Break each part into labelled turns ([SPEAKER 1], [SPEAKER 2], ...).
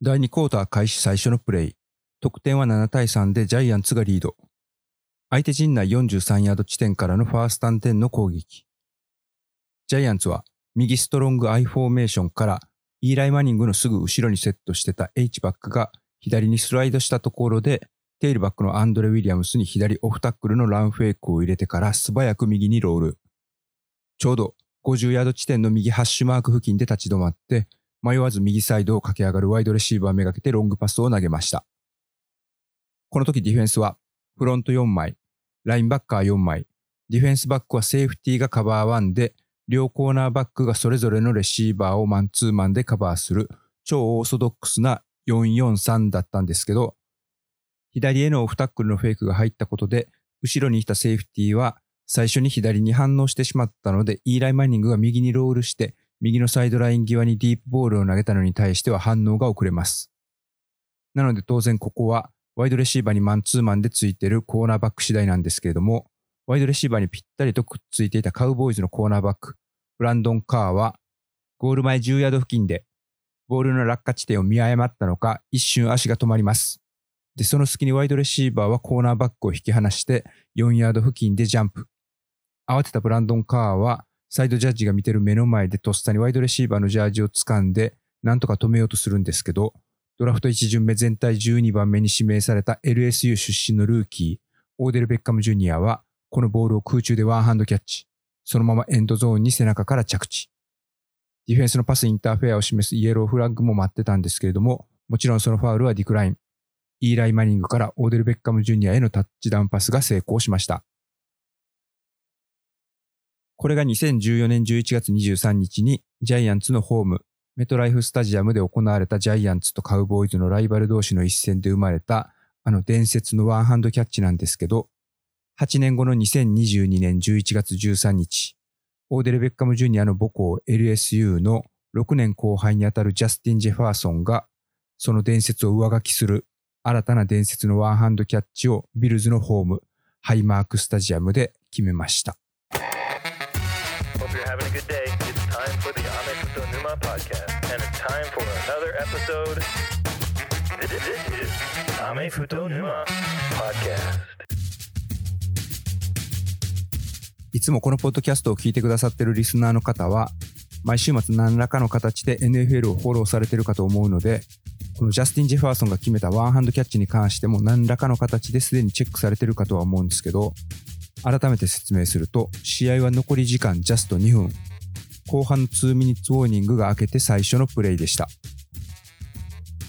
[SPEAKER 1] 第2クォーター開始最初のプレイ。得点は7対3でジャイアンツがリード。相手陣内43ヤード地点からのファースト点の攻撃。ジャイアンツは右ストロング I フォーメーションからイーライマニングのすぐ後ろにセットしてた H バックが左にスライドしたところでテールバックのアンドレ・ウィリアムスに左オフタックルのランフェイクを入れてから素早く右にロール。ちょうど50ヤード地点の右ハッシュマーク付近で立ち止まって迷わず右サイドを駆け上がるワイドレシーバーめがけてロングパスを投げました。この時ディフェンスはフロント4枚、ラインバッカー4枚、ディフェンスバックはセーフティーがカバー1で、両コーナーバックがそれぞれのレシーバーをマンツーマンでカバーする超オーソドックスな443だったんですけど、左へのオフタックルのフェイクが入ったことで、後ろにいたセーフティーは最初に左に反応してしまったので、イーライマニングが右にロールして右のサイドライン際にディープボールを投げたのに対しては反応が遅れます。なので当然ここはワイドレシーバーにマンツーマンでついてるコーナーバック次第なんですけれども、ワイドレシーバーにぴったりとくっついていたカウボーイズのコーナーバック、ブランドン・カーはゴール前10ヤード付近でボールの落下地点を見誤ったのか一瞬足が止まります。で、その隙にワイドレシーバーはコーナーバックを引き離して4ヤード付近でジャンプ。慌てたブランドン・カーはサイドジャッジが見てる目の前でとっさにワイドレシーバーのジャージを掴んで、なんとか止めようとするんですけど、ドラフト1巡目全体12番目に指名された LSU 出身のルーキー、オーデル・ベッカム・ジュニアは、このボールを空中でワンハンドキャッチ。そのままエンドゾーンに背中から着地。ディフェンスのパスインターフェアを示すイエローフラッグも待ってたんですけれども、もちろんそのファウルはディクライン。イーライ・マニングからオーデル・ベッカム・ジュニアへのタッチダウンパスが成功しました。これが2014年11月23日にジャイアンツのホーム、メトライフスタジアムで行われたジャイアンツとカウボーイズのライバル同士の一戦で生まれたあの伝説のワンハンドキャッチなんですけど、8年後の2022年11月13日、オーデル・ベッカム・ジュニアの母校 LSU の6年後輩にあたるジャスティン・ジェファーソンが、その伝説を上書きする新たな伝説のワンハンドキャッチをビルズのホーム、ハイマークスタジアムで決めました。Having a good day. It's time for the Amex Numa Podcast, and it's time for another episode. This is アメフト沼 Podcast. いつもこのポッドキャストを聞いてくださっているリスナーの方は、毎週末何らかの形で NFL をフォローされているかと思うので、このジャスティン・ジェファーソンが決めたワンハンドキャッチに関しても何らかの形ですでにチェックされているかとは思うんですけど、改めて説明すると、試合は残り時間ジャスト2分。後半の2ミニッツウォーニングが明けて最初のプレイでした。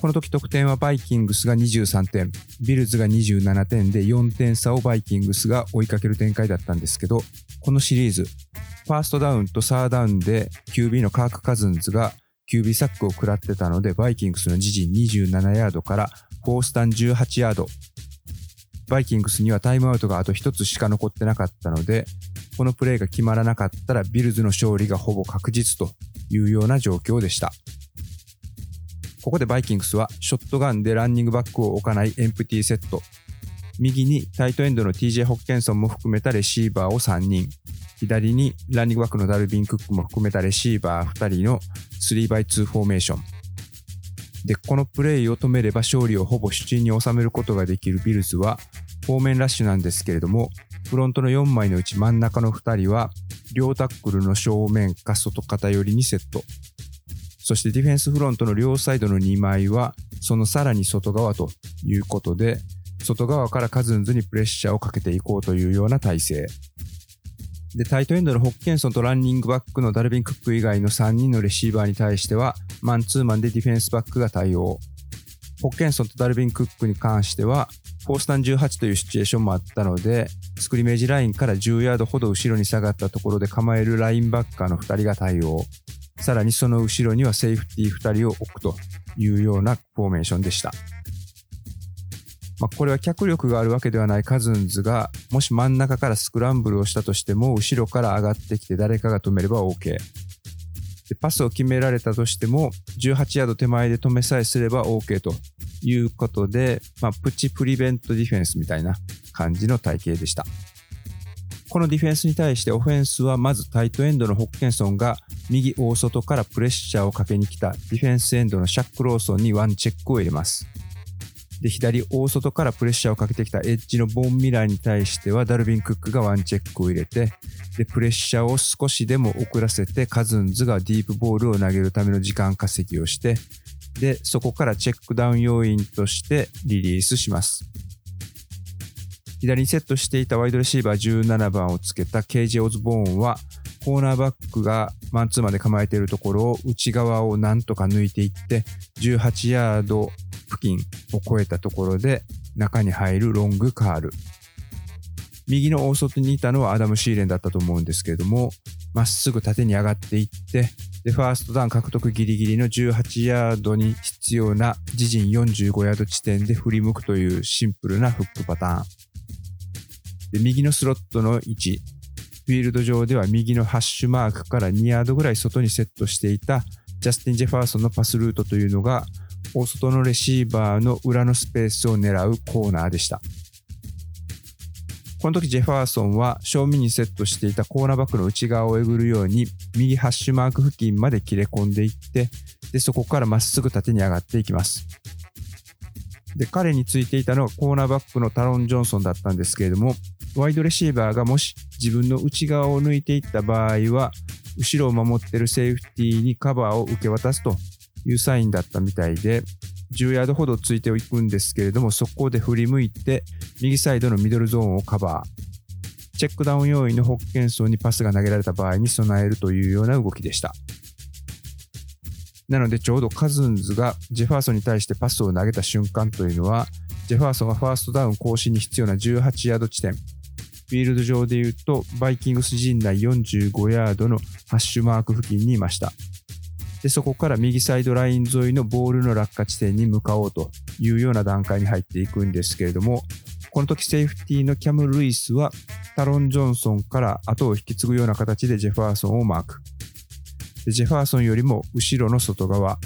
[SPEAKER 1] この時得点はバイキングスが23点、ビルズが27点で4点差をバイキングスが追いかける展開だったんですけど、このシリーズ、ファーストダウンとサードダウンで QB のカーク・カズンズが QB サックを食らってたので、バイキングスの自陣27ヤードからフォースタン18ヤード。バイキングスにはタイムアウトがあと1つしか残ってなかったので、このプレーが決まらなかったらビルズの勝利がほぼ確実というような状況でした。ここでバイキングスはショットガンでランニングバックを置かないエンプティーセット。右にタイトエンドの TJ ホッケンソンも含めたレシーバーを3人。左にランニングバックのダルビン・クックも含めたレシーバー2人の 3x2 フォーメーション。で、このプレイを止めれば勝利をほぼ主陣に収めることができるビルズは、フォーメンラッシュなんですけれども、フロントの4枚のうち真ん中の2人は、両タックルの正面か外肩寄りにセット。そしてディフェンスフロントの両サイドの2枚は、そのさらに外側ということで、外側からカズンズにプレッシャーをかけていこうというような体制。で、タイトエンドのホッケンソンとランニングバックのダルビン・クック以外の3人のレシーバーに対しては、マンツーマンでディフェンスバックが対応。ホッケンソンとダルビン・クックに関しては、フォースタン18というシチュエーションもあったので、スクリメージラインから10ヤードほど後ろに下がったところで構えるラインバッカーの2人が対応。さらにその後ろにはセーフティー2人を置くというようなフォーメーションでした。まあ、これは脚力があるわけではないカズンズが、もし真ん中からスクランブルをしたとしても、後ろから上がってきて誰かが止めれば OK。でパスを決められたとしても、18ヤード手前で止めさえすれば OK ということで、まあ、プチプリベントディフェンスみたいな感じの体型でした。このディフェンスに対してオフェンスはまずタイトエンドのホッケンソンが右大外からプレッシャーをかけに来たディフェンスエンドのシャック・ローソンにワンチェックを入れます。で、左大外からプレッシャーをかけてきたエッジのボンミラーに対してはダルビン・クックがワンチェックを入れて、で、プレッシャーを少しでも遅らせてカズンズがディープボールを投げるための時間稼ぎをして、で、そこからチェックダウン要因としてリリースします。左にセットしていたワイドレシーバー17番をつけた KJ オズボーンはコーナーバックがマンツーマンで構えているところを内側をなんとか抜いていって18ヤード付近を越えたところで中に入るロングカール右の大外にいたのはアダム・シーレンだったと思うんですけれどもまっすぐ縦に上がっていってでファーストダウン獲得ギリギリの18ヤードに必要な自陣45ヤード地点で振り向くというシンプルなフックパターンで右のスロットの位置フィールド上では右のハッシュマークから2ヤードぐらい外にセットしていたジャスティン・ジェファーソンのパスルートというのが大外のレシーバーの裏のスペースを狙うコーナーでした。この時ジェファーソンは正面にセットしていたコーナーバックの内側をえぐるように右ハッシュマーク付近まで切れ込んでいってでそこからまっすぐ縦に上がっていきます。で彼についていたのはコーナーバックのタロン・ジョンソンだったんですけれどもワイドレシーバーがもし自分の内側を抜いていった場合は、後ろを守っているセーフティーにカバーを受け渡すというサインだったみたいで、10ヤードほどついていくんですけれども、そこで振り向いて、右サイドのミドルゾーンをカバー。チェックダウン要員のホッケンソンにパスが投げられた場合に備えるというような動きでした。なのでちょうどカズンズがジェファーソンに対してパスを投げた瞬間というのは、ジェファーソンがファーストダウン更新に必要な18ヤード地点、フィールド上で言うと、バイキングス陣内45ヤードのハッシュマーク付近にいました。で、そこから右サイドライン沿いのボールの落下地点に向かおうというような段階に入っていくんですけれども、この時セーフティーのキャム・ルイスはタロン・ジョンソンから後を引き継ぐような形でジェファーソンをマーク。でジェファーソンよりも後ろの外側、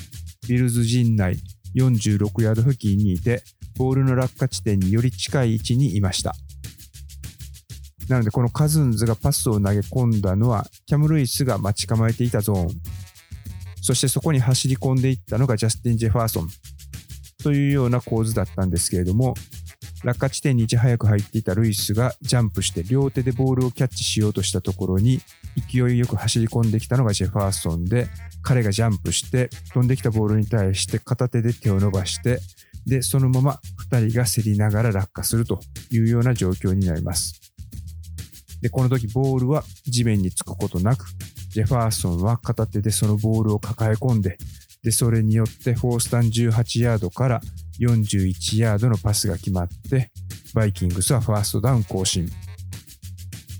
[SPEAKER 1] ビルズ陣内46ヤード付近にいて、ボールの落下地点により近い位置にいました。なので、このカズンズがパスを投げ込んだのは、キャム・ルイスが待ち構えていたゾーン。そしてそこに走り込んでいったのがジャスティン・ジェファーソン。というような構図だったんですけれども、落下地点にいち早く入っていたルイスがジャンプして両手でボールをキャッチしようとしたところに勢いよく走り込んできたのがジェファーソンで彼がジャンプして飛んできたボールに対して片手で手を伸ばしてでそのまま2人が競りながら落下するというような状況になります。で、この時ボールは地面につくことなく、ジェファーソンは片手でそのボールを抱え込んで、で、それによってフォースダウン18ヤードから41ヤードのパスが決まって、バイキングスはファーストダウン更新。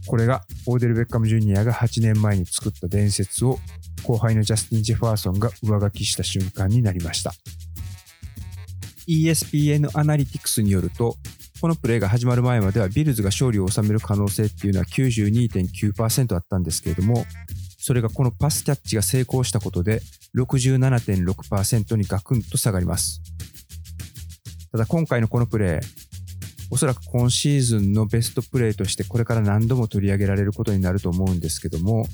[SPEAKER 1] これがオーデル・ベッカム・ジュニアが8年前に作った伝説を後輩のジャスティン・ジェファーソンが上書きした瞬間になりました。ESPN アナリティクスによると、このプレーが始まる前まではビルズが勝利を収める可能性っていうのは92.9%あったんですけれども、それがこのパスキャッチが成功したことで67.6%にガクンと下がります。ただ今回のこのプレー、おそらく今シーズンのベストプレーとしてこれから何度も取り上げられることになると思うんですけども、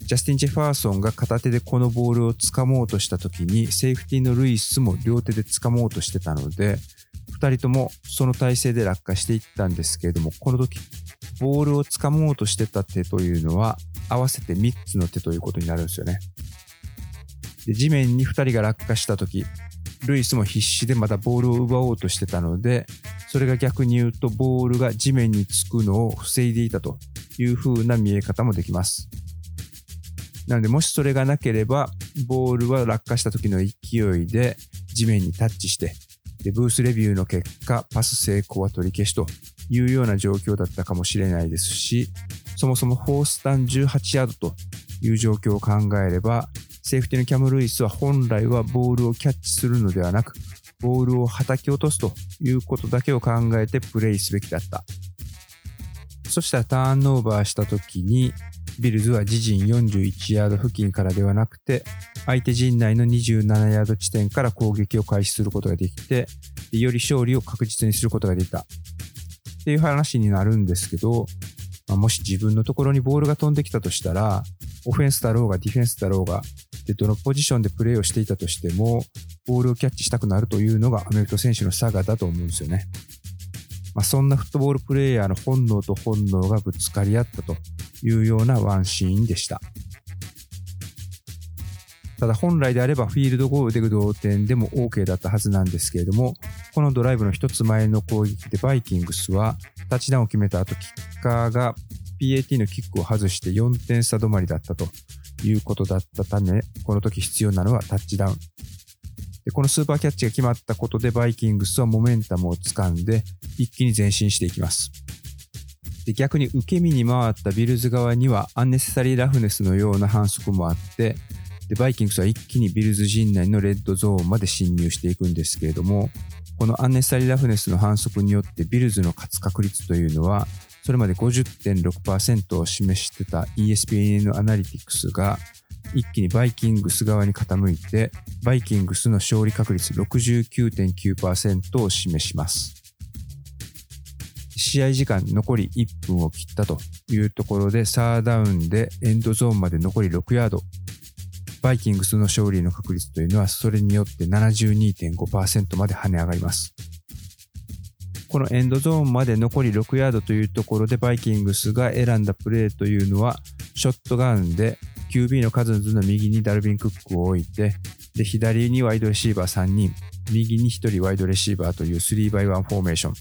[SPEAKER 1] ジャスティン・ジェファーソンが片手でこのボールを掴もうとした時にセーフティーのルイスも両手で掴もうとしてたので、2人ともその体勢で落下していったんですけれども、この時、ボールを掴もうとしてた手というのは、合わせて3つの手ということになるんですよね。で地面に2人が落下した時、ルイスも必死でまたボールを奪おうとしてたので、それが逆に言うとボールが地面につくのを防いでいたという風な見え方もできます。なので、もしそれがなければ、ボールは落下した時の勢いで地面にタッチして、で、ブースレビューの結果、パス成功は取り消しというような状況だったかもしれないですし、そもそもフォースタン18ヤードという状況を考えれば、セーフティのキャム・ルイスは本来はボールをキャッチするのではなく、ボールを叩き落とすということだけを考えてプレイすべきだった。そしたらターンオーバーした時に、ビルズは自陣41ヤード付近からではなくて、相手陣内の27ヤード地点から攻撃を開始することができて、より勝利を確実にすることができた。っていう話になるんですけど、まあ、もし自分のところにボールが飛んできたとしたら、オフェンスだろうがディフェンスだろうが、でどのポジションでプレーをしていたとしても、ボールをキャッチしたくなるというのがアメフト選手の差がだと思うんですよね。まあ、そんなフットボールプレーヤーの本能と本能がぶつかり合ったというようなワンシーンでした。ただ本来であればフィールドゴールで同点でも OK だったはずなんですけれども、このドライブの一つ前の攻撃でバイキングスはタッチダウンを決めた後、キッカーが PAT のキックを外して4点差止まりだったということだったため、この時必要なのはタッチダウン。でこのスーパーキャッチが決まったことでバイキングスはモメンタムをつかんで一気に前進していきます。で逆に受け身に回ったビルズ側にはアンネセサリーラフネスのような反則もあってでバイキングスは一気にビルズ陣内のレッドゾーンまで侵入していくんですけれどもこのアンネセサリーラフネスの反則によってビルズの勝つ確率というのはそれまで50.6%を示してた ESPN アナリティクスが一気にバイキングス側に傾いてバイキングスの勝利確率69.9%を示します。試合時間残り1分を切ったというところでサーダウンでエンドゾーンまで残り6ヤード。バイキングスの勝利の確率というのはそれによって72.5%まで跳ね上がります。このエンドゾーンまで残り6ヤードというところでバイキングスが選んだプレーというのはショットガンで QB のカズンズの右にダルビン・クックを置いてで左にワイドレシーバー3人右に1人ワイドレシーバーという 3x1 フォーメーション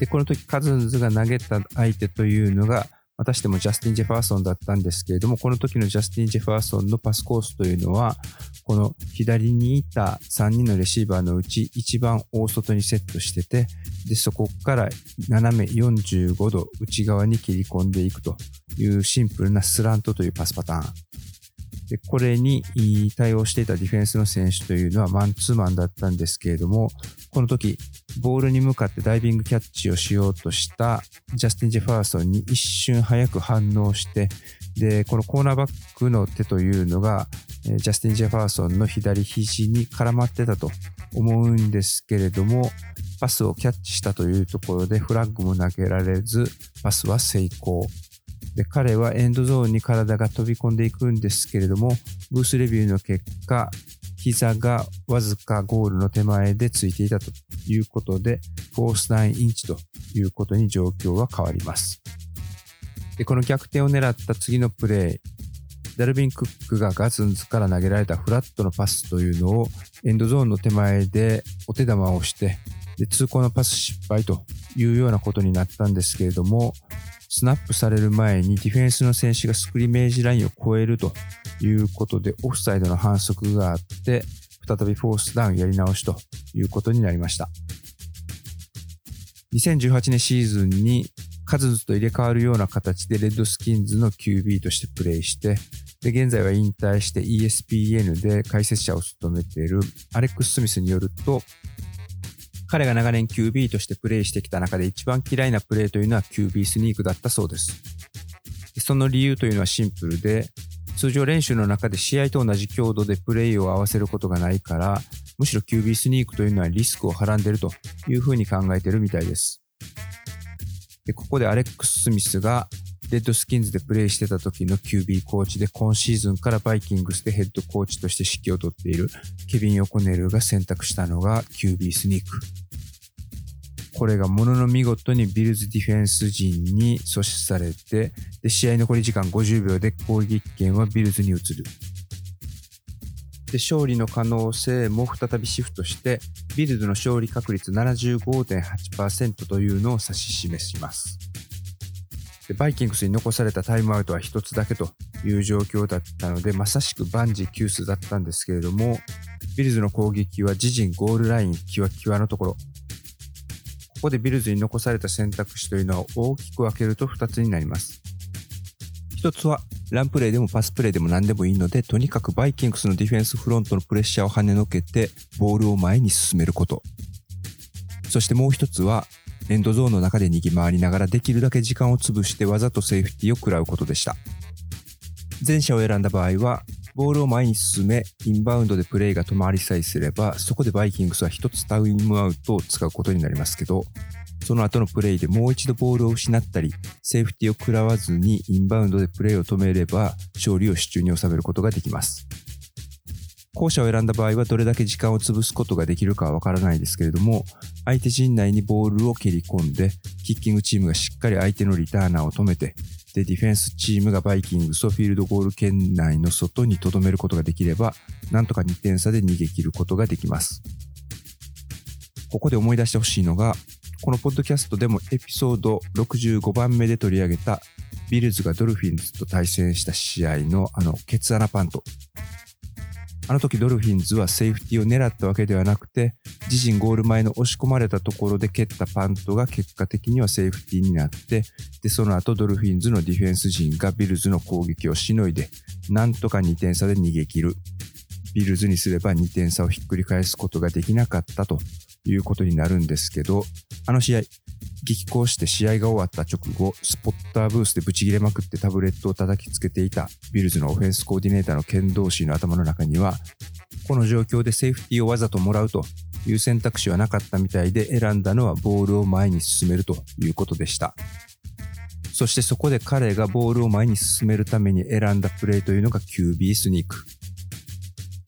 [SPEAKER 1] でこの時カズンズが投げた相手というのがまたしてもジャスティン・ジェファーソンだったんですけれども、この時のジャスティン・ジェファーソンのパスコースというのは、この左にいた3人のレシーバーのうち一番大外にセットしてて、で、そこから斜め45度内側に切り込んでいくというシンプルなスラントというパスパターン。でこれに対応していたディフェンスの選手というのはマンツーマンだったんですけれども、この時、ボールに向かってダイビングキャッチをしようとしたジャスティン・ジェファーソンに一瞬早く反応して、で、このコーナーバックの手というのが、ジャスティン・ジェファーソンの左肘に絡まってたと思うんですけれども、パスをキャッチしたというところでフラッグも投げられず、パスは成功。で彼はエンドゾーンに体が飛び込んでいくんですけれども、ブースレビューの結果、膝がわずかゴールの手前でついていたということで、フォース9インインチということに状況は変わります。でこの逆転を狙った次のプレー、ダルビン・クックがガズンズから投げられたフラットのパスというのをエンドゾーンの手前でお手玉をしてで通行のパス失敗というようなことになったんですけれどもスナップされる前にディフェンスの選手がスクリメージラインを越えるということでオフサイドの反則があって再びフォースダウンやり直しということになりました。2018年シーズンにカズズと入れ替わるような形でレッドスキンズの QB としてプレイしてで現在は引退して ESPN で解説者を務めているアレックス・スミスによると彼が長年 QB としてプレイしてきた中で一番嫌いなプレーというのは QB スニークだったそうです。その理由というのはシンプルで、通常練習の中で試合と同じ強度でプレイを合わせることがないから、むしろ QB スニークというのはリスクをはらんでいるというふうに考えているみたいです。でここでアレックス・スミスがレッドスキンズでプレイしてた時の QB コーチで今シーズンからバイキングスでヘッドコーチとして指揮を執っているケビン・ヨコネルが選択したのが QB スニーク。これがものの見事にビルズディフェンス陣に阻止されて、で試合残り時間50秒で攻撃権はビルズに移る。で勝利の可能性も再びシフトして、ビルズの勝利確率75.8%というのを指し示します。でバイキングスに残されたタイムアウトは1つだけという状況だったので、まさしく万事休すだったんですけれども、ビルズの攻撃は自陣ゴールラインキワキワのところ、ここでビルズに残された選択肢というのは大きく分けると2つになります。1つはランプレーでもパスプレーでも何でもいいので、とにかくバイキングスのディフェンスフロントのプレッシャーを跳ねのけて、ボールを前に進めること。そしてもう1つは、エンドゾーンの中で逃げ回りながらできるだけ時間を潰してわざとセーフティーを食らうことでした。前者を選んだ場合は、ボールを前に進め、インバウンドでプレイが止まりさえすれば、そこでバイキングスは一つタイムアウトを使うことになりますけど、その後のプレイでもう一度ボールを失ったり、セーフティーを食らわずにインバウンドでプレイを止めれば勝利を手中に収めることができます。後者を選んだ場合はどれだけ時間を潰すことができるかはわからないですけれども、相手陣内にボールを蹴り込んで、キッキングチームがしっかり相手のリターナーを止めて、で、ディフェンスチームがバイキングスをフィールドゴール圏内の外に留めることができれば、なんとか2点差で逃げ切ることができます。ここで思い出してほしいのが、このポッドキャストでもエピソード65番目で取り上げたビルズがドルフィンズと対戦した試合のあのケツ穴パント。あの時ドルフィンズはセーフティーを狙ったわけではなくて、自陣ゴール前の押し込まれたところで蹴ったパントが結果的にはセーフティーになって、で、その後ドルフィンズのディフェンス陣がビルズの攻撃をしのいで、なんとか2点差で逃げ切る。ビルズにすれば2点差をひっくり返すことができなかったということになるんですけど、あの試合、激高して試合が終わった直後、スポッターブースでブチ切れまくってタブレットを叩きつけていたビルズのオフェンスコーディネーターのケン・ドーシーの頭の中には、この状況でセーフティーをわざともらうという選択肢はなかったみたいで選んだのはボールを前に進めるということでした。そしてそこで彼がボールを前に進めるために選んだプレーというのが QB スニーク。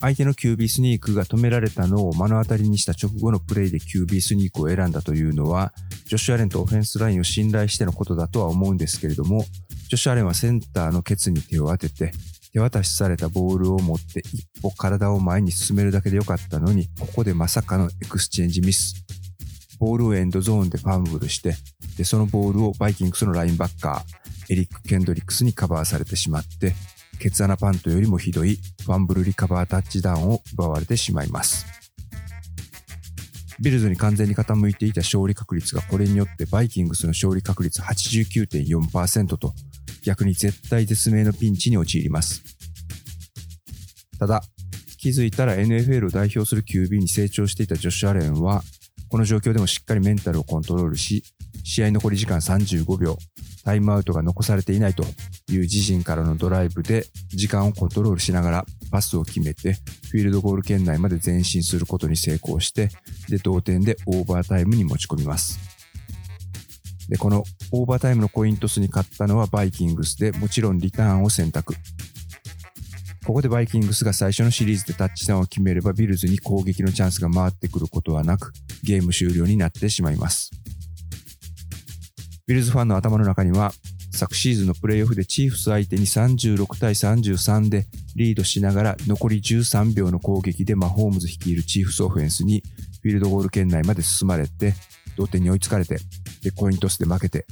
[SPEAKER 1] 相手の QB スニークが止められたのを目の当たりにした直後のプレイで QB スニークを選んだというのは、ジョシュ・アレンとオフェンスラインを信頼してのことだとは思うんですけれども、ジョシュ・アレンはセンターのケツに手を当てて、手渡しされたボールを持って一歩体を前に進めるだけでよかったのに、ここでまさかのエクスチェンジミス。ボールをエンドゾーンでファンブルして、で、そのボールをバイキングスのラインバッカー、エリック・ケンドリックスにカバーされてしまって、ケツ穴パントよりもひどいファンブルリカバータッチダウンを奪われてしまいます。ビルズに完全に傾いていた勝利確率がこれによってバイキングスの勝利確率89.4%と逆に絶体絶命のピンチに陥ります。ただ、気づいたら NFL を代表する QB に成長していたジョシュ・アレンは、この状況でもしっかりメンタルをコントロールし、試合残り時間35秒、タイムアウトが残されていないという自陣からのドライブで時間をコントロールしながらパスを決めてフィールドゴール圏内まで前進することに成功してで同点でオーバータイムに持ち込みます。で、このオーバータイムのコイントスに勝ったのはバイキングスでもちろんリターンを選択。ここでバイキングスが最初のシリーズでタッチダウンを決めればビルズに攻撃のチャンスが回ってくることはなくゲーム終了になってしまいます。ビルズファンの頭の中には、昨シーズンのプレーオフでチーフス相手に36対33でリードしながら残り13秒の攻撃でマホームズ率いるチーフスオフェンスにフィールドゴール圏内まで進まれて同点に追いつかれてでコイントスで負けて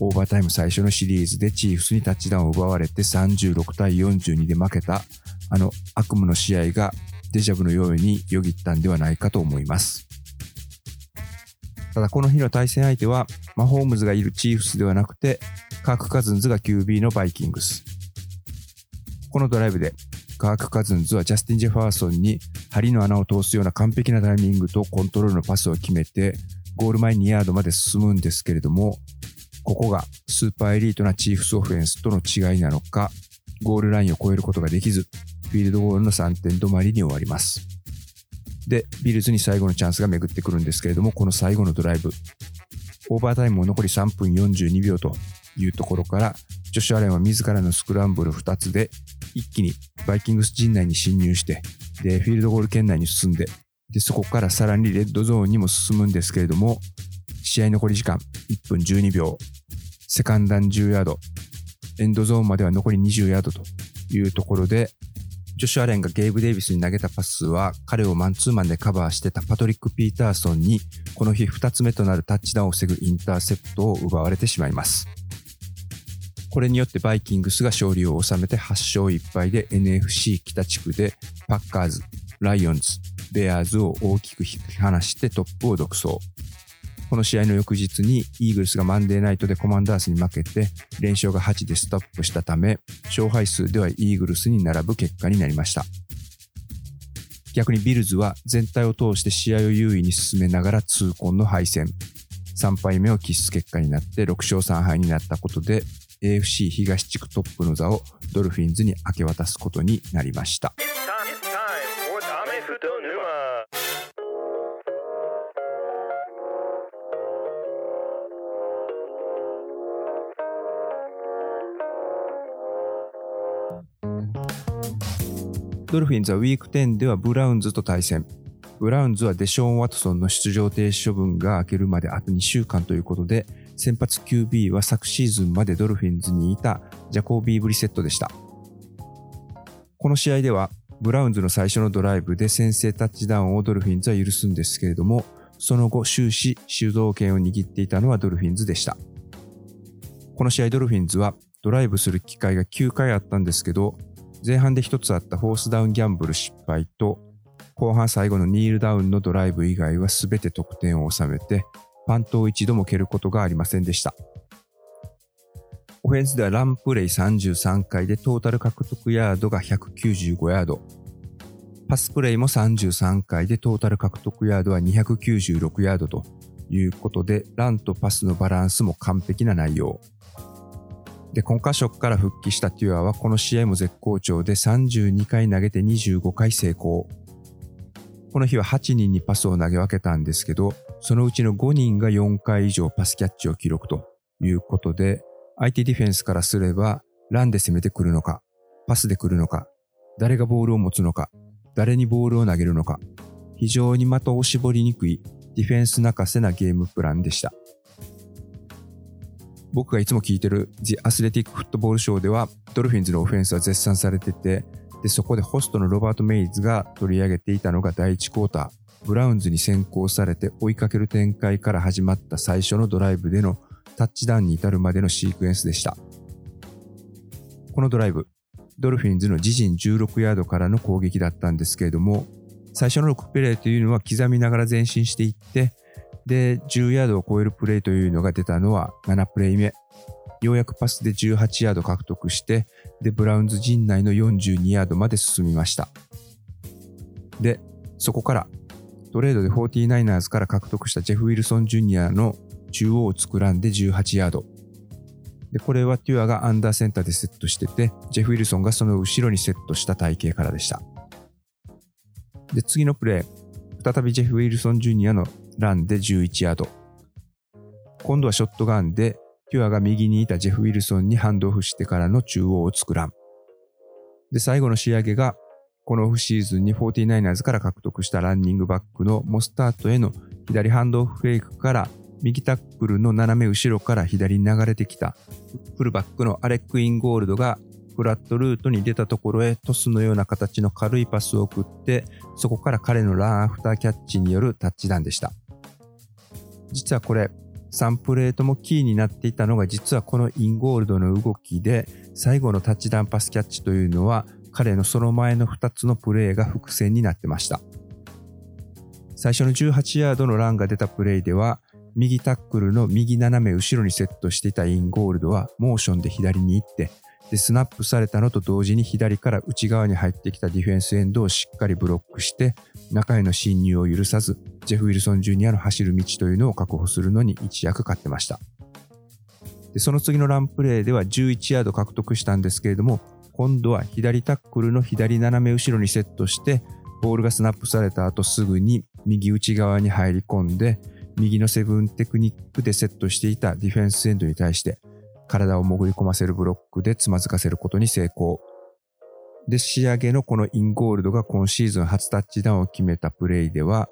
[SPEAKER 1] オーバータイム最初のシリーズでチーフスにタッチダウンを奪われて36対42で負けたあの悪夢の試合がデジャブのようによぎったんではないかと思います。ただこの日の対戦相手は、マホームズがいるチーフスではなくて、カーク・カズンズが QB のバイキングス。このドライブで、カーク・カズンズはジャスティン・ジェファーソンに針の穴を通すような完璧なタイミングとコントロールのパスを決めて、ゴール前2ヤードまで進むんですけれども、ここがスーパーエリートなチーフスオフェンスとの違いなのか、ゴールラインを越えることができず、フィールドゴールの3点止まりに終わります。で、ビルズに最後のチャンスが巡ってくるんですけれども、この最後のドライブ、オーバータイムも残り3分42秒というところから、ジョシュ・アレンは自らのスクランブル2つで、一気にバイキングス陣内に侵入して、で、フィールドゴール圏内に進んで、で、そこからさらにレッドゾーンにも進むんですけれども、試合残り時間1分12秒、セカンドダウン10ヤード、エンドゾーンまでは残り20ヤードというところで、ジョシュ・アレンがゲイブ・デイビスに投げたパスは彼をマンツーマンでカバーしてたパトリック・ピーターソンにこの日2つ目となるタッチダウンを防ぐインターセプトを奪われてしまいます。これによってバイキングスが勝利を収めて8勝1敗で NFC 北地区でパッカーズ、ライオンズ、ベアーズを大きく引き離してトップを独走。この試合の翌日にイーグルスがマンデーナイトでコマンダースに負けて連勝が8でストップしたため勝敗数ではイーグルスに並ぶ結果になりました逆にビルズは全体を通して試合を優位に進めながら痛恨の敗戦3敗目を喫す結果になって6勝3敗になったことで AFC 東地区トップの座をドルフィンズに明け渡すことになりました。ドルフィンズはウィーク10ではブラウンズと対戦。ブラウンズはデショーン・ワトソンの出場停止処分が明けるまであと2週間ということで、先発 QB は昨シーズンまでドルフィンズにいたジャコービー・ブリセットでした。この試合では、ブラウンズの最初のドライブで先制タッチダウンをドルフィンズは許すんですけれども、その後終始主導権を握っていたのはドルフィンズでした。この試合ドルフィンズはドライブする機会が9回あったんですけど、前半で1つあったフォースダウンギャンブル失敗と、後半最後のニールダウンのドライブ以外は全て得点を収めて、パントを一度も蹴ることがありませんでした。オフェンスではランプレイ33回でトータル獲得ヤードが195ヤード。パスプレイも33回でトータル獲得ヤードは296ヤードということで、ランとパスのバランスも完璧な内容。で、コンカッションから復帰したテュアはこの試合も絶好調で32回投げて25回成功。この日は8人にパスを投げ分けたんですけど、そのうちの5人が4回以上パスキャッチを記録ということで、相手ディフェンスからすれば、ランで攻めてくるのか、パスで来るのか、誰がボールを持つのか、誰にボールを投げるのか、非常に的を絞りにくいディフェンス泣かせなゲームプランでした。僕がいつも聞いてる The Athletic Football Show ではドルフィンズのオフェンスは絶賛されててでそこでホストのロバート・メイズが取り上げていたのが第1クォーター。ブラウンズに先行されて追いかける展開から始まった最初のドライブでのタッチダウンに至るまでのシークエンスでした。このドライブドルフィンズの自陣16ヤードからの攻撃だったんですけれども最初の6プレーというのは刻みながら前進していってで、10ヤードを超えるプレイというのが出たのは7プレイ目。ようやくパスで18ヤード獲得して、で、ブラウンズ陣内の42ヤードまで進みました。で、そこからトレードで 49ers から獲得したジェフ・ウィルソン・ジュニアの中央を突くランで18ヤード。で、これはテュアがアンダーセンターでセットしてて、ジェフ・ウィルソンがその後ろにセットした体型からでした。で、次のプレー、再びジェフ・ウィルソン・ジュニアのランで11ヤード。今度はショットガンで、ピュアが右にいたジェフ・ウィルソンにハンドオフしてからの中央を作らん。で、最後の仕上げが、このオフシーズンに 49ers から獲得したランニングバックのモスタートへの左ハンドオフフェイクから右タックルの斜め後ろから左に流れてきたフルバックのアレック・インゴールドがフラットルートに出たところへトスのような形の軽いパスを送ってそこから彼のランアフターキャッチによるタッチダウンでした。実はこれ、3プレートもキーになっていたのが実はこのインゴールドの動きで最後のタッチダウンパスキャッチというのは彼のその前の2つのプレーが伏線になってました。最初の18ヤードのランが出たプレーでは右タックルの右斜め後ろにセットしていたインゴールドはモーションで左に行ってでスナップされたのと同時に左から内側に入ってきたディフェンスエンドをしっかりブロックして中への侵入を許さずジェフ・ウィルソン・ジュニアの走る道というのを確保するのに一役買ってました。でその次のランプレーでは11ヤード獲得したんですけれども今度は左タックルの左斜め後ろにセットしてボールがスナップされた後すぐに右内側に入り込んで右のセブンテクニックでセットしていたディフェンスエンドに対して体を潜り込ませるブロックでつまずかせることに成功。で、仕上げのこのインゴールドが今シーズン初タッチダウンを決めたプレイでは、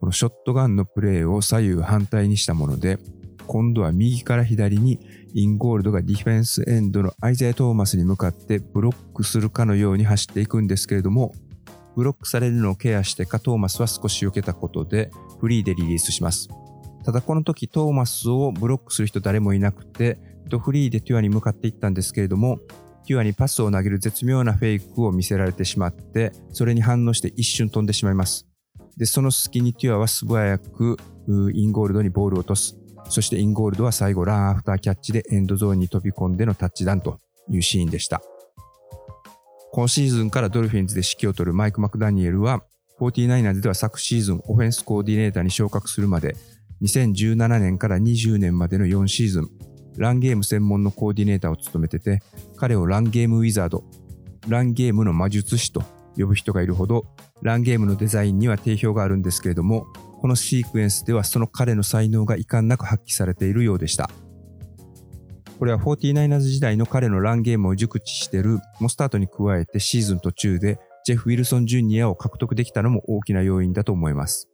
[SPEAKER 1] このショットガンのプレイを左右反対にしたもので、今度は右から左にインゴールドがディフェンスエンドのアイザイア・トーマスに向かってブロックするかのように走っていくんですけれども、ブロックされるのをケアしてかトーマスは少し避けたことでフリーでリリースします。ただこの時トーマスをブロックする人誰もいなくてとフリーでテュアに向かっていったんですけれども、テュアにパスを投げる絶妙なフェイクを見せられてしまって、それに反応して一瞬飛んでしまいます。で、その隙にテュアは素早くインゴールドにボールを落とす。そしてインゴールドは最後ランアフターキャッチでエンドゾーンに飛び込んでのタッチダウンというシーンでした。今シーズンからドルフィンズで指揮を執るマイク・マクダニエルは、49ers では昨シーズンオフェンスコーディネーターに昇格するまで、2017年から20年までの4シーズン、ランゲーム専門のコーディネーターを務めてて、彼をランゲームウィザード、ランゲームの魔術師と呼ぶ人がいるほど、ランゲームのデザインには定評があるんですけれども、このシークエンスではその彼の才能が遺憾なく発揮されているようでした。これは 49ers 時代の彼のランゲームを熟知しているモスタートに加えてシーズン途中でジェフ・ウィルソン・ジュニアを獲得できたのも大きな要因だと思います。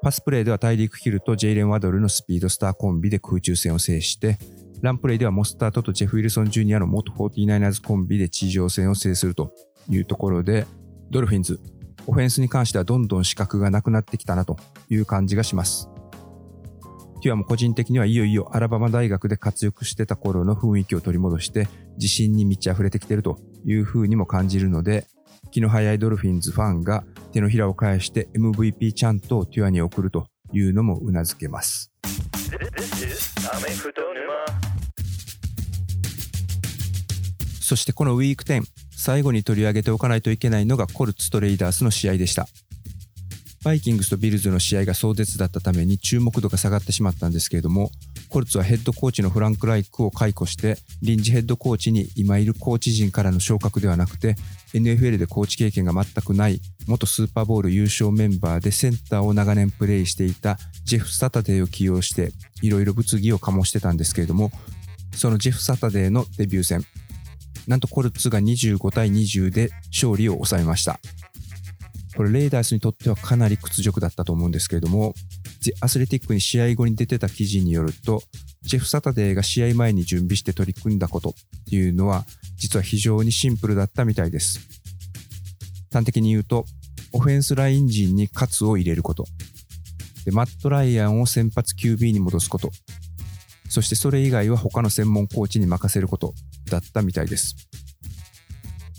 [SPEAKER 1] パスプレーでは大陸ヒルとジェイレン・ワドルのスピードスターコンビで空中戦を制して、ランプレイではモスタートとジェフ・ウィルソン・ジュニアの元 49ers コンビで地上戦を制するというところで、ドルフィンズ、オフェンスに関してはどんどん資格がなくなってきたなという感じがします。テュアも個人的にはいよいよアラバマ大学で活躍してた頃の雰囲気を取り戻して自信に満ち溢れてきているというふうにも感じるので、気の早いドルフィンズファンが手のひらを返して MVP チャントをテュアに送るというのも頷けます。そしてこのウィーク10、最後に取り上げておかないといけないのがコルツとレイダースの試合でした。バイキングスとビルズの試合が壮絶だったために注目度が下がってしまったんですけれども、コルツはヘッドコーチのフランク・ライクを解雇して、臨時ヘッドコーチに今いるコーチ陣からの昇格ではなくて、NFL でコーチ経験が全くない元スーパーボール優勝メンバーでセンターを長年プレイしていたジェフ・サタデーを起用して、いろいろ物議を醸してたんですけれども、そのジェフ・サタデーのデビュー戦、なんとコルツが25対20で勝利を収めました。これレイダースにとってはかなり屈辱だったと思うんですけれども、ジアスレティックに試合後に出てた記事によると、ジェフ・サタデーが試合前に準備して取り組んだことっていうのは、実は非常にシンプルだったみたいです。端的に言うと、オフェンスライン陣にカツを入れること。で、マット・ライアンを先発 QB に戻すこと。そしてそれ以外は他の専門コーチに任せることだったみたいです。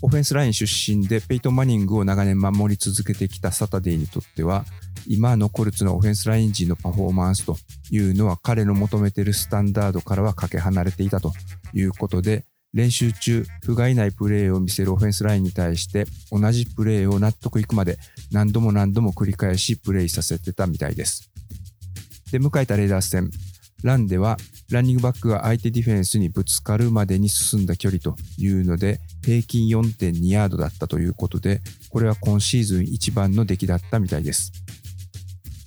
[SPEAKER 1] オフェンスライン出身でペイトン・マニングを長年守り続けてきたサタデーにとっては、今のコルツのオフェンスライン陣のパフォーマンスというのは彼の求めているスタンダードからはかけ離れていたということで、練習中、不甲斐ないプレーを見せるオフェンスラインに対して同じプレーを納得いくまで何度も何度も繰り返しプレイさせてたみたいです。で、迎えたレーダース戦、ランではランニングバックが相手ディフェンスにぶつかるまでに進んだ距離というので平均4.2ヤードだったということでこれは今シーズン一番の出来だったみたいです。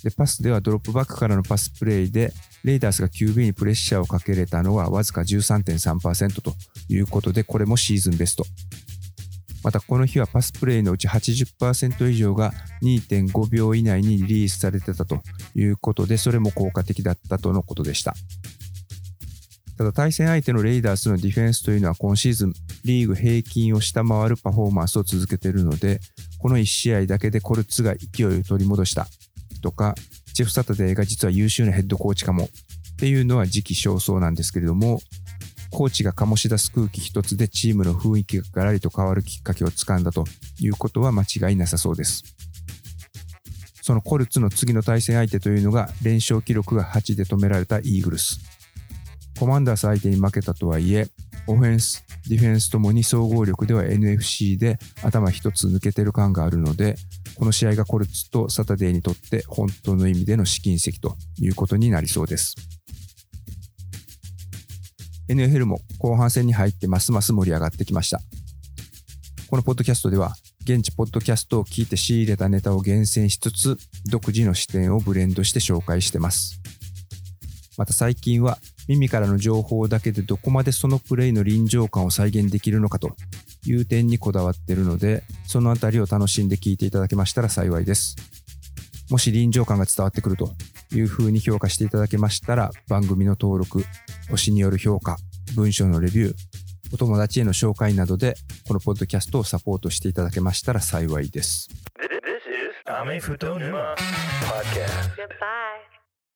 [SPEAKER 1] でパスではドロップバックからのパスプレイでレイダースが QB にプレッシャーをかけれたのはわずか13.3%ということでこれもシーズンベスト。またこの日はパスプレイのうち80%以上が2.5秒以内にリリースされてたということで、それも効果的だったとのことでした。ただ対戦相手のレイダースのディフェンスというのは今シーズンリーグ平均を下回るパフォーマンスを続けているので、この1試合だけでコルツが勢いを取り戻したとか、ジェフ・サタデーが実は優秀なヘッドコーチかもっていうのは時期尚早なんですけれども、コーチが醸し出す空気一つでチームの雰囲気がガラリと変わるきっかけをつかんだということは間違いなさそうです。そのコルツの次の対戦相手というのが連勝記録が8で止められたイーグルス。コマンダース相手に負けたとはいえ、オフェンス、ディフェンスともに総合力では NFC で頭一つ抜けてる感があるので、この試合がコルツとサタデーにとって本当の意味での試金石ということになりそうです。NFL も後半戦に入ってますます盛り上がってきました。このポッドキャストでは、現地ポッドキャストを聞いて仕入れたネタを厳選しつつ、独自の視点をブレンドして紹介してます。また最近は、耳からの情報だけでどこまでそのプレイの臨場感を再現できるのかという点にこだわっているので、そのあたりを楽しんで聞いていただけましたら幸いです。もし臨場感が伝わってくるというふうに評価していただけましたら、番組の登録、星による評価、文章のレビュー、お友達への紹介などで、このポッドキャストをサポートしていただけましたら幸いです。This is